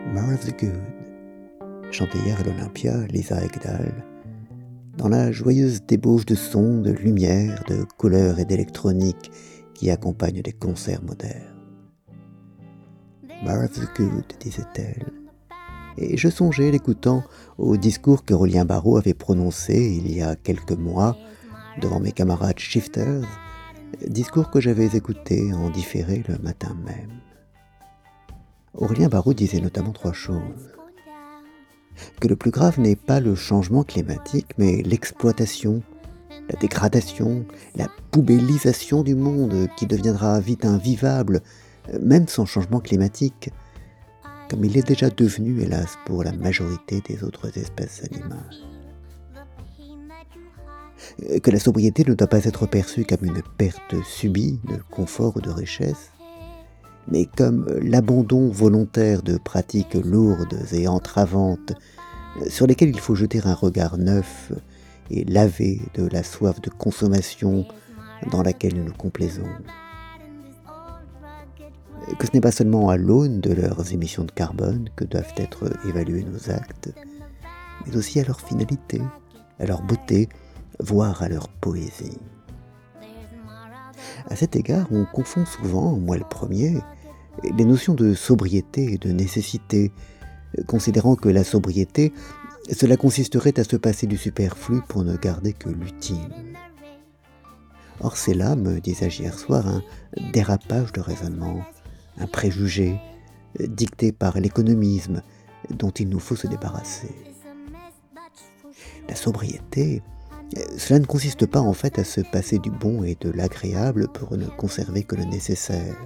The Good, chanté hier à l'Olympia, Lisa Egdal, dans la joyeuse débauche de sons, de lumière, de couleurs et d'électronique qui accompagnent les concerts modernes. The Good, disait-elle. Et je songeais, l'écoutant, au discours que Rolien Barrault avait prononcé il y a quelques mois devant mes camarades shifters, discours que j'avais écouté en différé le matin même. Aurélien Barraud disait notamment trois choses. Que le plus grave n'est pas le changement climatique, mais l'exploitation, la dégradation, la poubellisation du monde qui deviendra vite invivable, même sans changement climatique, comme il est déjà devenu, hélas, pour la majorité des autres espèces animales. Que la sobriété ne doit pas être perçue comme une perte subie de confort ou de richesse, mais comme l'abandon volontaire de pratiques lourdes et entravantes sur lesquelles il faut jeter un regard neuf et laver de la soif de consommation dans laquelle nous nous complaisons. Que ce n'est pas seulement à l'aune de leurs émissions de carbone que doivent être évalués nos actes, mais aussi à leur finalité, à leur beauté, voire à leur poésie. À cet égard, on confond souvent, moi le premier, les notions de sobriété et de nécessité, considérant que la sobriété, cela consisterait à se passer du superflu pour ne garder que l'utile. Or c'est là, me disais-je hier soir, un dérapage de raisonnement, un préjugé, dicté par l'économisme dont il nous faut se débarrasser. La sobriété, cela ne consiste pas en fait à se passer du bon et de l'agréable pour ne conserver que le nécessaire.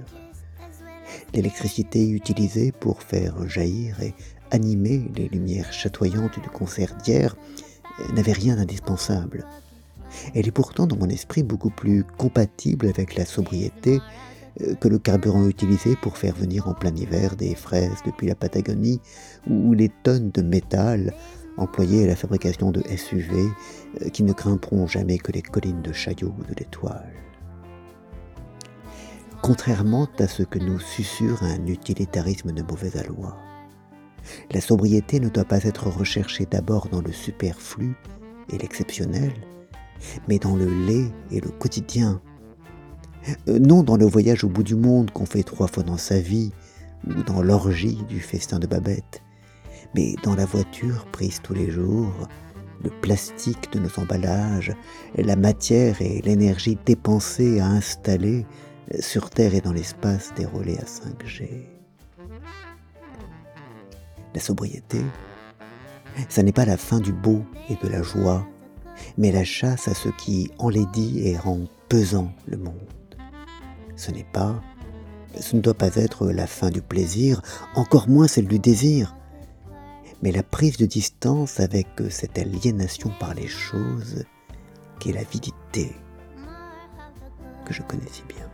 L'électricité utilisée pour faire jaillir et animer les lumières chatoyantes du concert d'hier n'avait rien d'indispensable. Elle est pourtant dans mon esprit beaucoup plus compatible avec la sobriété euh, que le carburant utilisé pour faire venir en plein hiver des fraises depuis la Patagonie ou les tonnes de métal employées à la fabrication de SUV euh, qui ne grimperont jamais que les collines de Chaillot ou de l'Étoile. Contrairement à ce que nous susurre un utilitarisme de mauvaise aloi, la sobriété ne doit pas être recherchée d'abord dans le superflu et l'exceptionnel, mais dans le lait et le quotidien. Euh, non dans le voyage au bout du monde qu'on fait trois fois dans sa vie, ou dans l'orgie du festin de Babette, mais dans la voiture prise tous les jours, le plastique de nos emballages, la matière et l'énergie dépensées à installer sur Terre et dans l'espace des à 5G. La sobriété, ça n'est pas la fin du beau et de la joie, mais la chasse à ce qui enlaidit et rend pesant le monde. Ce n'est pas, ce ne doit pas être la fin du plaisir, encore moins celle du désir, mais la prise de distance avec cette aliénation par les choses qui est l'avidité que je connais si bien.